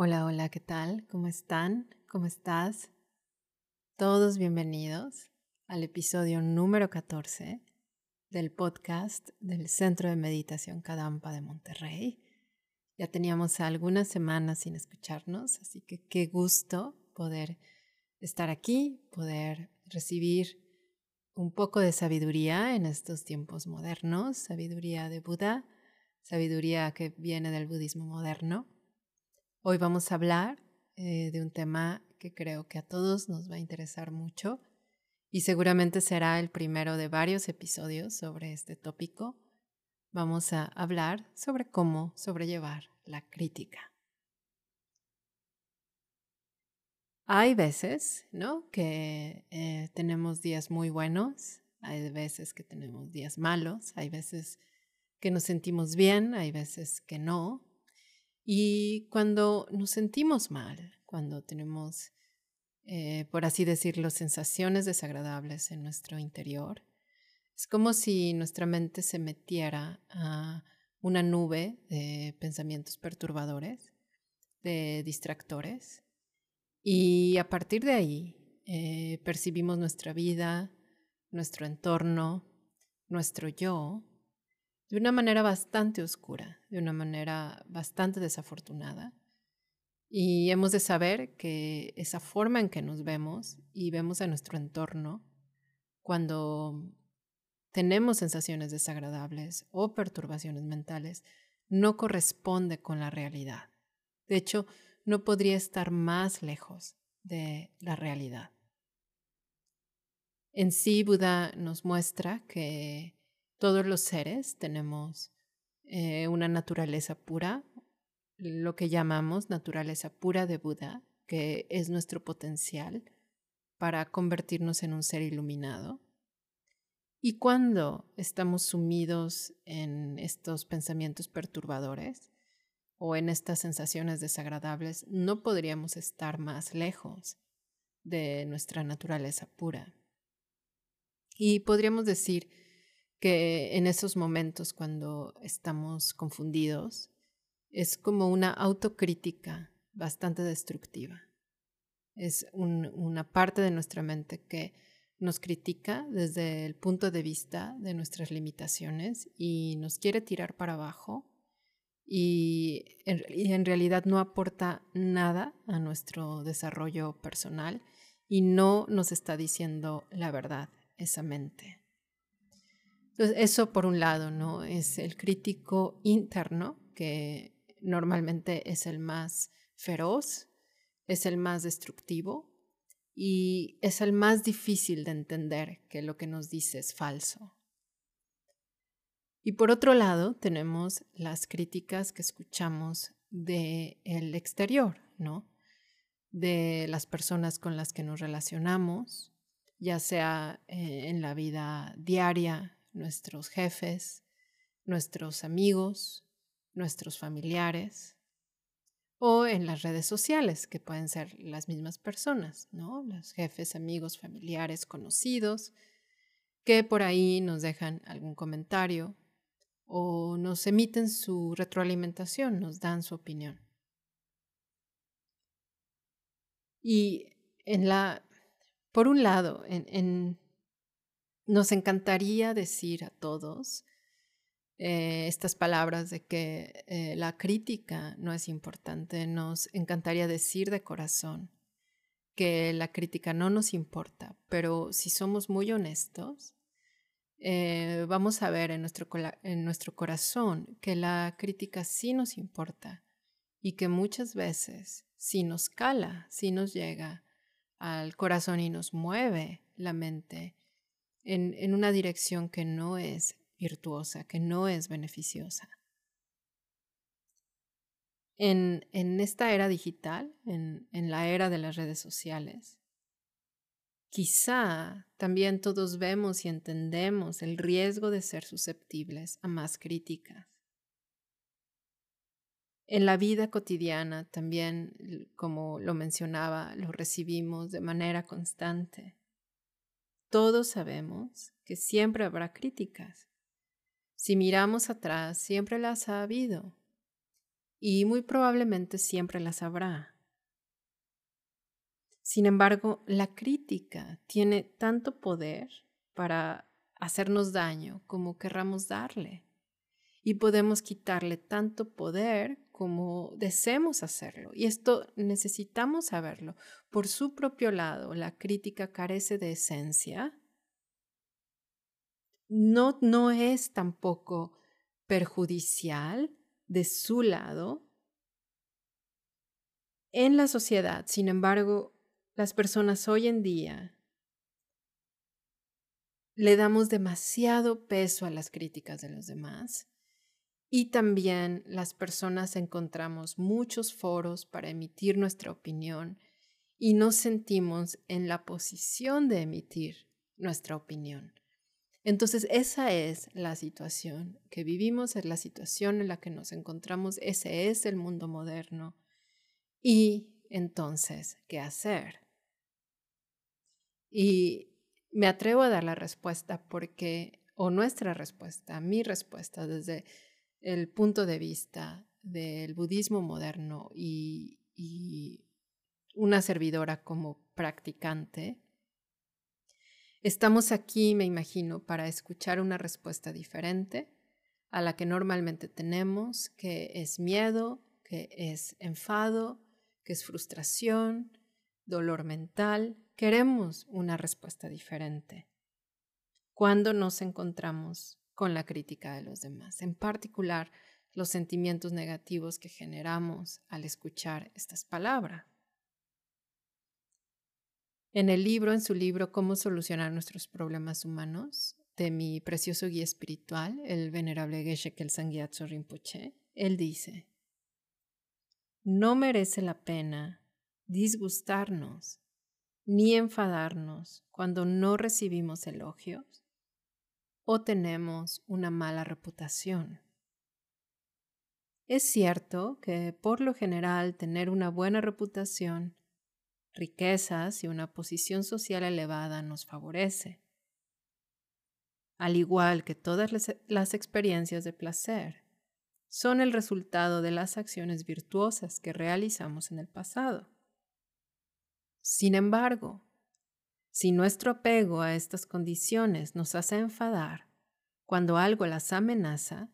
Hola, hola, ¿qué tal? ¿Cómo están? ¿Cómo estás? Todos bienvenidos al episodio número 14 del podcast del Centro de Meditación Kadampa de Monterrey. Ya teníamos algunas semanas sin escucharnos, así que qué gusto poder estar aquí, poder recibir un poco de sabiduría en estos tiempos modernos, sabiduría de Buda, sabiduría que viene del budismo moderno Hoy vamos a hablar eh, de un tema que creo que a todos nos va a interesar mucho y seguramente será el primero de varios episodios sobre este tópico. Vamos a hablar sobre cómo sobrellevar la crítica. Hay veces, ¿no? Que eh, tenemos días muy buenos, hay veces que tenemos días malos, hay veces que nos sentimos bien, hay veces que no, y cuando nos sentimos mal, cuando tenemos, eh, por así decirlo, sensaciones desagradables en nuestro interior, es como si nuestra mente se metiera a una nube de pensamientos perturbadores, de distractores, y a partir de ahí eh, percibimos nuestra vida, nuestro entorno, nuestro yo de una manera bastante oscura, de una manera bastante desafortunada. Y hemos de saber que esa forma en que nos vemos y vemos a nuestro entorno, cuando tenemos sensaciones desagradables o perturbaciones mentales, no corresponde con la realidad. De hecho, no podría estar más lejos de la realidad. En sí, Buda nos muestra que todos los seres tenemos eh, una naturaleza pura, lo que llamamos naturaleza pura de Buda, que es nuestro potencial para convertirnos en un ser iluminado. Y cuando estamos sumidos en estos pensamientos perturbadores o en estas sensaciones desagradables, no podríamos estar más lejos de nuestra naturaleza pura. Y podríamos decir que en esos momentos cuando estamos confundidos es como una autocrítica bastante destructiva. Es una parte de nuestra mente que nos critica desde el punto de vista de nuestras limitaciones y nos quiere tirar para abajo y en realidad no aporta nada a nuestro desarrollo personal y no nos está diciendo la verdad esa mente. Entonces, eso por un lado, ¿no? Es el crítico interno, que normalmente es el más feroz, es el más destructivo y es el más difícil de entender que lo que nos dice es falso. Y por otro lado, tenemos las críticas que escuchamos del el exterior, ¿no? De las personas con las que nos relacionamos, ya sea eh, en la vida diaria, nuestros jefes, nuestros amigos, nuestros familiares o en las redes sociales, que pueden ser las mismas personas, ¿no? Los jefes, amigos, familiares, conocidos, que por ahí nos dejan algún comentario o nos emiten su retroalimentación, nos dan su opinión. Y en la, por un lado, en nos encantaría decir a todos eh, estas palabras de que eh, la crítica no es importante. Nos encantaría decir de corazón que la crítica no nos importa, pero si somos muy honestos, eh, vamos a ver en nuestro, en nuestro corazón que la crítica sí nos importa y que muchas veces si nos cala, si nos llega al corazón y nos mueve la mente, en, una dirección que no es virtuosa, que no es beneficiosa. En, esta era digital, en, en la era de las redes sociales, quizá también todos vemos y entendemos el riesgo de ser susceptibles a más críticas. En la vida cotidiana también, como lo mencionaba, lo recibimos de manera constante. Todos sabemos que siempre habrá críticas. Si miramos atrás, siempre las ha habido. y muy probablemente siempre las habrá. Sin embargo, la crítica tiene tanto poder para hacernos daño como querramos darle. Y podemos quitarle tanto poder como deseemos hacerlo. Y esto necesitamos saberlo. Por su propio lado, la crítica carece de esencia. No, no es tampoco perjudicial de su lado. En la sociedad, sin embargo, las personas hoy en día le damos demasiado peso a las críticas de los demás y también las personas encontramos muchos foros para emitir nuestra opinión y nos sentimos en la posición de emitir nuestra opinión. Entonces esa es la situación que vivimos, es la situación en la que nos encontramos, ese es el mundo moderno. Y entonces, ¿qué hacer? Y me atrevo a dar la respuesta porque, o nuestra respuesta, mi respuesta desde el punto de vista del budismo moderno y, una servidora como practicante, estamos aquí, me imagino, para escuchar una respuesta diferente a la que normalmente tenemos, que es miedo, que es enfado, que es frustración, dolor mental, queremos una respuesta diferente. Cuando nos encontramos con la crítica de los demás, en particular los sentimientos negativos que generamos al escuchar estas palabras. En el libro, en su libro Cómo solucionar nuestros problemas humanos, de mi precioso guía espiritual, el venerable Geshe Kelsang Gyatso Rinpoche, él dice, no merece la pena disgustarnos ni enfadarnos cuando no recibimos elogios o tenemos una mala reputación. Es cierto que por lo general tener una buena reputación, riquezas y una posición social elevada nos favorece, al igual que todas las experiencias de placer son el resultado de las acciones virtuosas que realizamos en el pasado. Sin embargo, si nuestro apego a estas condiciones nos hace enfadar cuando algo las amenaza,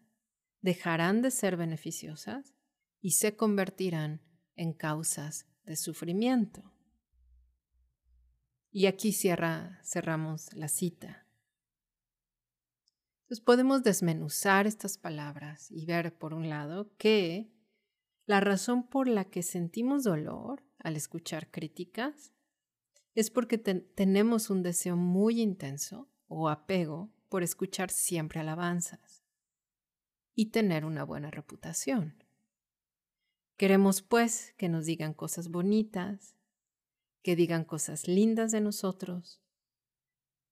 dejarán de ser beneficiosas y se convertirán en causas de sufrimiento. Y aquí cierra, cerramos la cita. Entonces podemos desmenuzar estas palabras y ver, por un lado, que la razón por la que sentimos dolor al escuchar críticas es porque tenemos un deseo muy intenso o apego por escuchar siempre alabanzas y tener una buena reputación. Queremos pues que nos digan cosas bonitas, que digan cosas lindas de nosotros,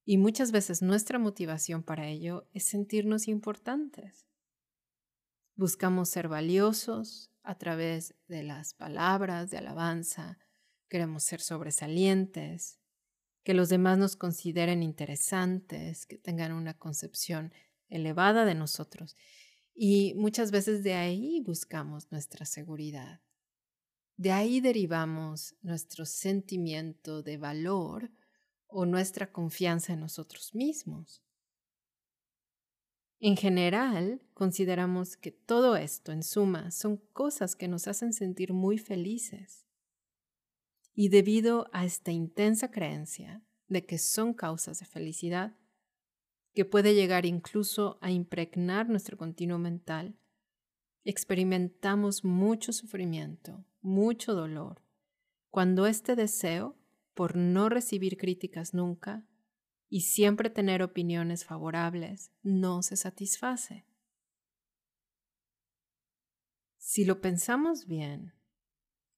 y muchas veces nuestra motivación para ello es sentirnos importantes. Buscamos ser valiosos a través de las palabras de alabanza, queremos ser sobresalientes, que los demás nos consideren interesantes, que tengan una concepción elevada de nosotros. Y muchas veces de ahí buscamos nuestra seguridad. De ahí derivamos nuestro sentimiento de valor o nuestra confianza en nosotros mismos. En general, consideramos que todo esto, en suma, son cosas que nos hacen sentir muy felices. Y debido a esta intensa creencia de que son causas de felicidad, que puede llegar incluso a impregnar nuestro continuo mental, experimentamos mucho sufrimiento, mucho dolor, cuando este deseo, por no recibir críticas nunca, y siempre tener opiniones favorables no se satisface. Si lo pensamos bien,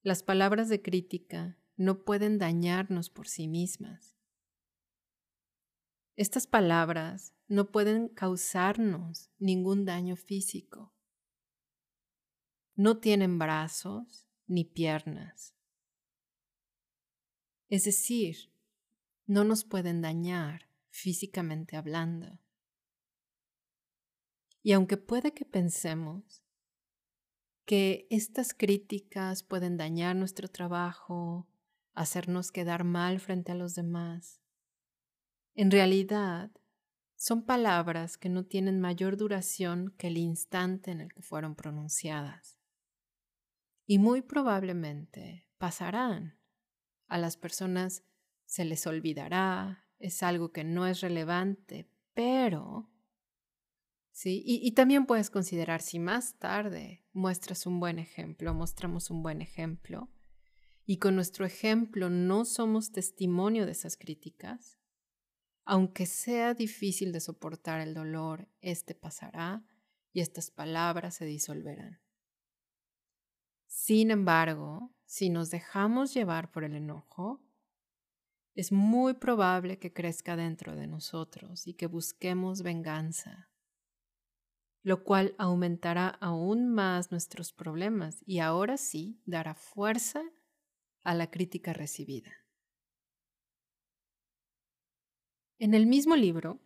las palabras de crítica no pueden dañarnos por sí mismas. Estas palabras no pueden causarnos ningún daño físico. No tienen brazos ni piernas. Es decir, no nos pueden dañar físicamente hablando. Y aunque puede que pensemos que estas críticas pueden dañar nuestro trabajo, hacernos quedar mal frente a los demás. En realidad, son palabras que no tienen mayor duración que el instante en el que fueron pronunciadas. Y muy probablemente pasarán. A las personas se les olvidará, es algo que no es relevante, pero... Sí, y, y también puedes considerar si más tarde muestras un buen ejemplo, mostramos un buen ejemplo, y con nuestro ejemplo no somos testimonio de esas críticas, aunque sea difícil de soportar el dolor, este pasará y estas palabras se disolverán. Sin embargo, si nos dejamos llevar por el enojo, es muy probable que crezca dentro de nosotros y que busquemos venganza, lo cual aumentará aún más nuestros problemas y ahora sí dará fuerza a la crítica recibida. En el mismo libro,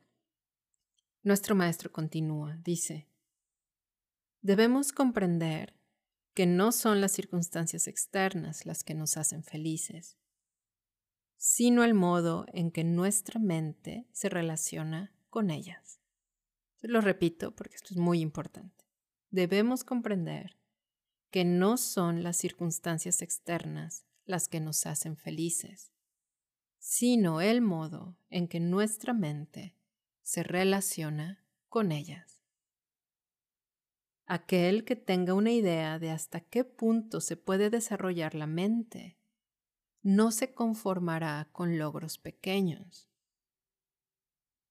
nuestro maestro continúa, dice, debemos comprender que no son las circunstancias externas las que nos hacen felices, sino el modo en que nuestra mente se relaciona con ellas. lo repito porque esto es muy importante. Debemos comprender que no son las circunstancias externas las que nos hacen felices, sino el modo en que nuestra mente se relaciona con ellas. Aquel que tenga una idea de hasta qué punto se puede desarrollar la mente, no se conformará con logros pequeños.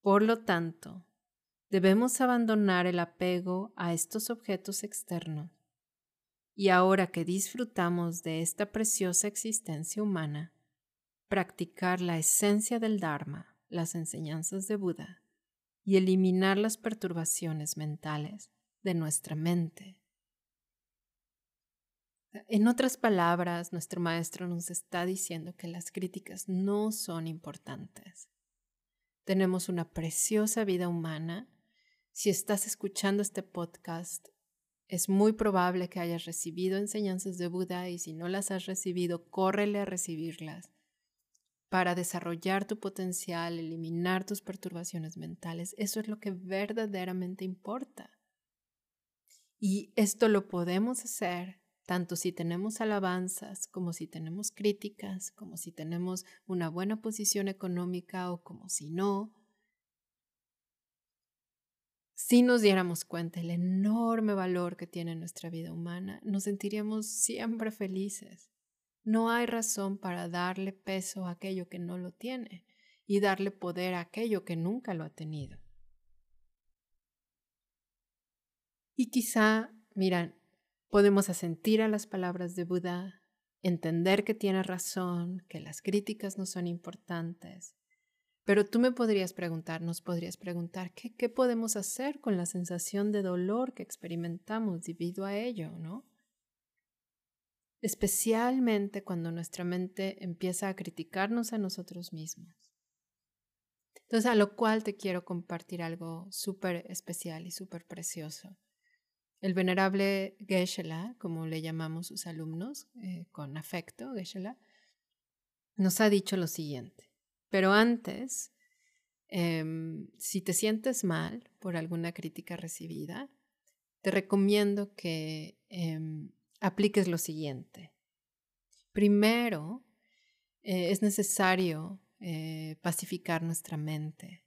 Por lo tanto, debemos abandonar el apego a estos objetos externos y ahora que disfrutamos de esta preciosa existencia humana, practicar la esencia del Dharma, las enseñanzas de Buda, y eliminar las perturbaciones mentales de nuestra mente. En otras palabras, nuestro maestro nos está diciendo que las críticas no son importantes. Tenemos una preciosa vida humana. Si estás escuchando este podcast, es muy probable que hayas recibido enseñanzas de Buda y si no las has recibido, córrele a recibirlas para desarrollar tu potencial, eliminar tus perturbaciones mentales. Eso es lo que verdaderamente importa. Y esto lo podemos hacer tanto si tenemos alabanzas, como si tenemos críticas, como si tenemos una buena posición económica o como si no. Si nos diéramos cuenta del enorme valor que tiene nuestra vida humana, nos sentiríamos siempre felices. No hay razón para darle peso a aquello que no lo tiene y darle poder a aquello que nunca lo ha tenido. Y quizá, miran, podemos asentir a las palabras de Buda, entender que tiene razón, que las críticas no son importantes. Pero tú me podrías preguntar, nos podrías preguntar, ¿qué, podemos hacer con la sensación de dolor que experimentamos debido a ello, no? especialmente cuando nuestra mente empieza a criticarnos a nosotros mismos. Entonces, a lo cual te quiero compartir algo súper especial y súper precioso. El venerable Geshe-la, como le llamamos sus alumnos, eh, con afecto, Geshe-la, nos ha dicho lo siguiente. Pero antes, em, si te sientes mal por alguna crítica recibida, te recomiendo que em, apliques lo siguiente. Primero, eh, es necesario eh, pacificar nuestra mente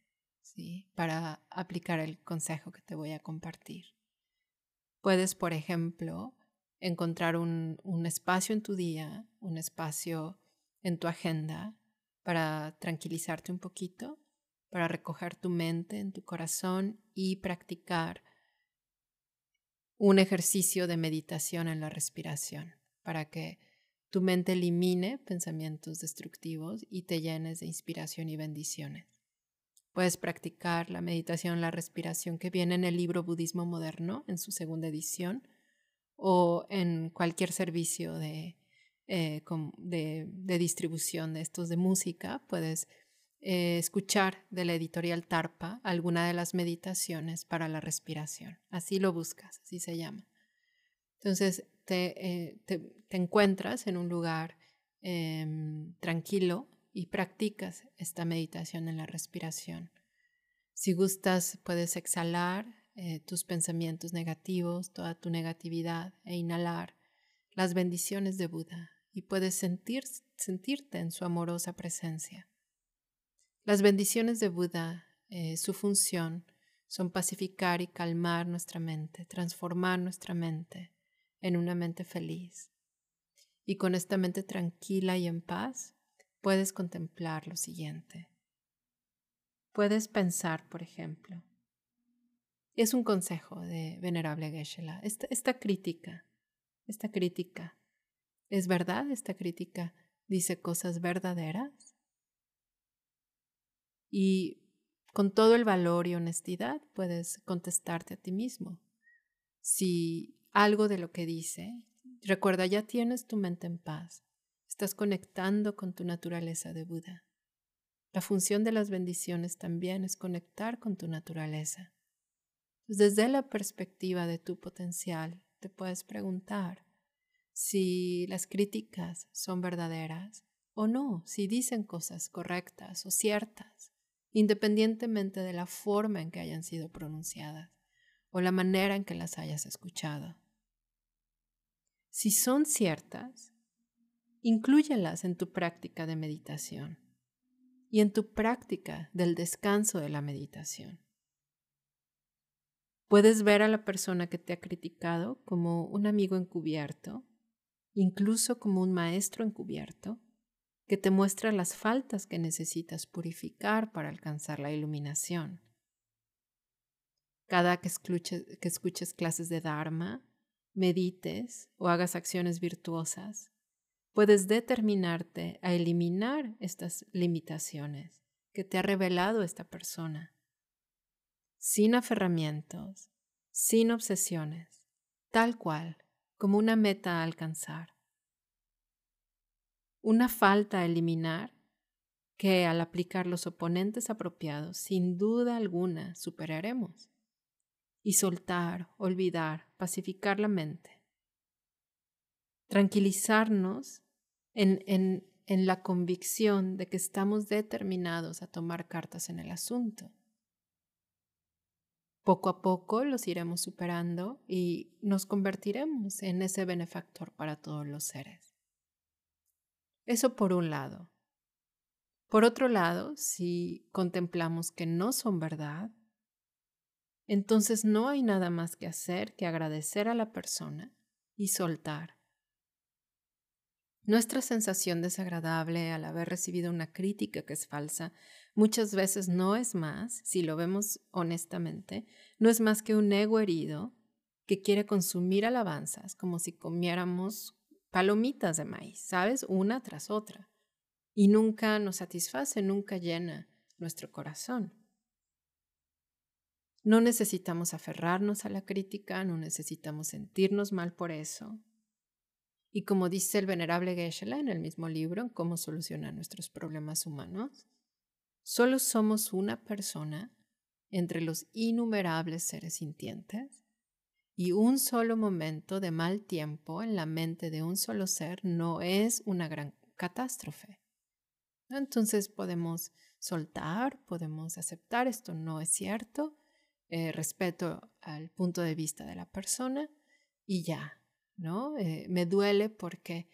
para aplicar el consejo que te voy a compartir. Puedes, por ejemplo, encontrar un, un espacio en tu día, un espacio en tu agenda para tranquilizarte un poquito, para recoger tu mente en tu corazón y practicar un ejercicio de meditación en la respiración para que tu mente elimine pensamientos destructivos y te llenes de inspiración y bendiciones. Puedes practicar la meditación la respiración que viene en el libro Budismo Moderno, en su segunda edición, o en cualquier servicio de, eh, de, distribución de estos de música. Puedes eh, escuchar de la editorial Tarpa alguna de las meditaciones para la respiración. Así lo buscas, así se llama. Entonces te, eh, encuentras en un lugar em, tranquilo y practicas esta meditación en la respiración. Si gustas, puedes exhalar tus pensamientos negativos, toda tu negatividad e inhalar las bendiciones de Buda y puedes sentir, sentirte en su amorosa presencia. Las bendiciones de Buda, eh, su función, son pacificar y calmar nuestra mente, transformar nuestra mente en una mente feliz. Y con esta mente tranquila y en paz, puedes contemplar lo siguiente. Puedes pensar, por ejemplo, es un consejo de Venerable Geshe-la, esta crítica, esta crítica, ¿es verdad esta crítica? ¿Dice cosas verdaderas? Y con todo el valor y honestidad puedes contestarte a ti mismo. Si algo de lo que dice, recuerda, ya tienes tu mente en paz, estás conectando con tu naturaleza de Buda. La función de las bendiciones también es conectar con tu naturaleza. desde la perspectiva de tu potencial, te puedes preguntar si las críticas son verdaderas o no, si dicen cosas correctas o ciertas independientemente de la forma en que hayan sido pronunciadas o la manera en que las hayas escuchado. Si son ciertas, inclúyelas en tu práctica de meditación y en tu práctica del descanso de la meditación. Puedes ver a la persona que te ha criticado como un amigo encubierto, incluso como un maestro encubierto, que te muestra las faltas que necesitas purificar para alcanzar la iluminación. Cada que escuches, que escuches clases de Dharma, medites o hagas acciones virtuosas, puedes determinarte a eliminar estas limitaciones que te ha revelado esta persona, sin aferramientos, sin obsesiones, tal cual como una meta a alcanzar una falta a eliminar que al aplicar los oponentes apropiados, sin duda alguna, superaremos. Y soltar, olvidar, pacificar la mente. Tranquilizarnos en, en, en la convicción de que estamos determinados a tomar cartas en el asunto. Poco a poco los iremos superando y nos convertiremos en ese benefactor para todos los seres. Eso por un lado. Por otro lado, si contemplamos que no son verdad, entonces no hay nada más que hacer que agradecer a la persona y soltar. Nuestra sensación desagradable al haber recibido una crítica que es falsa muchas veces no es más, si lo vemos honestamente, no es más que un ego herido que quiere consumir alabanzas como si comiéramos palomitas de maíz, ¿sabes? Una tras otra. Y nunca nos satisface, nunca llena nuestro corazón. No necesitamos aferrarnos a la crítica, no necesitamos sentirnos mal por eso. Y como dice el venerable Geshe-la en el mismo libro, Cómo solucionar nuestros problemas humanos, solo somos una persona entre los innumerables seres sintientes y un solo momento de mal tiempo en la mente de un solo ser no es una gran catástrofe. Entonces podemos soltar, podemos aceptar esto no es cierto, eh, respeto al punto de vista de la persona y ya, ¿no? Eh, me duele porque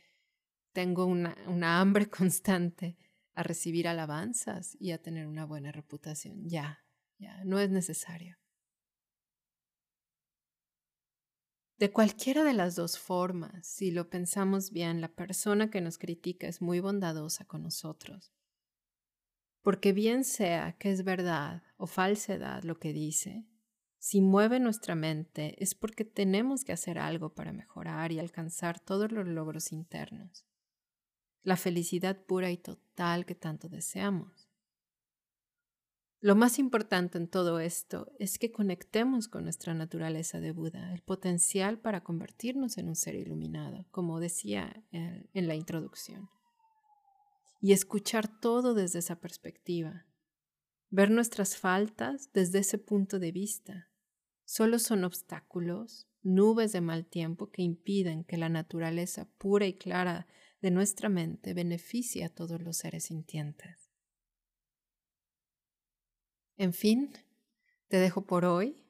tengo una, una hambre constante a recibir alabanzas y a tener una buena reputación. Ya, ya, no es necesario. De cualquiera de las dos formas, si lo pensamos bien, la persona que nos critica es muy bondadosa con nosotros. Porque bien sea que es verdad o falsedad lo que dice, si mueve nuestra mente es porque tenemos que hacer algo para mejorar y alcanzar todos los logros internos, la felicidad pura y total que tanto deseamos. Lo más importante en todo esto es que conectemos con nuestra naturaleza de Buda, el potencial para convertirnos en un ser iluminado, como decía en la introducción. Y escuchar todo desde esa perspectiva, ver nuestras faltas desde ese punto de vista solo son obstáculos, nubes de mal tiempo que impiden que la naturaleza pura y clara de nuestra mente beneficie a todos los seres sintientes. En fin, te dejo por hoy.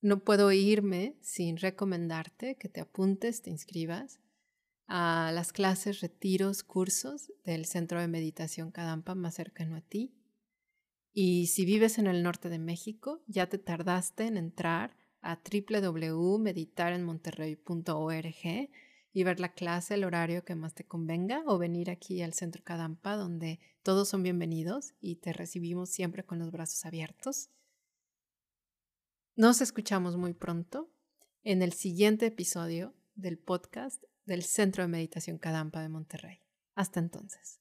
No puedo irme sin recomendarte que te apuntes, te inscribas a las clases, retiros, cursos del Centro de Meditación Kadampa más cercano a ti. Y si vives en el norte de México, ya te tardaste en entrar a www.meditarenmonterrey.org y ver la clase, el horario que más te convenga o venir aquí al Centro Kadampa donde todos son bienvenidos y te recibimos siempre con los brazos abiertos. Nos escuchamos muy pronto en el siguiente episodio del podcast del Centro de Meditación Kadampa de Monterrey. Hasta entonces.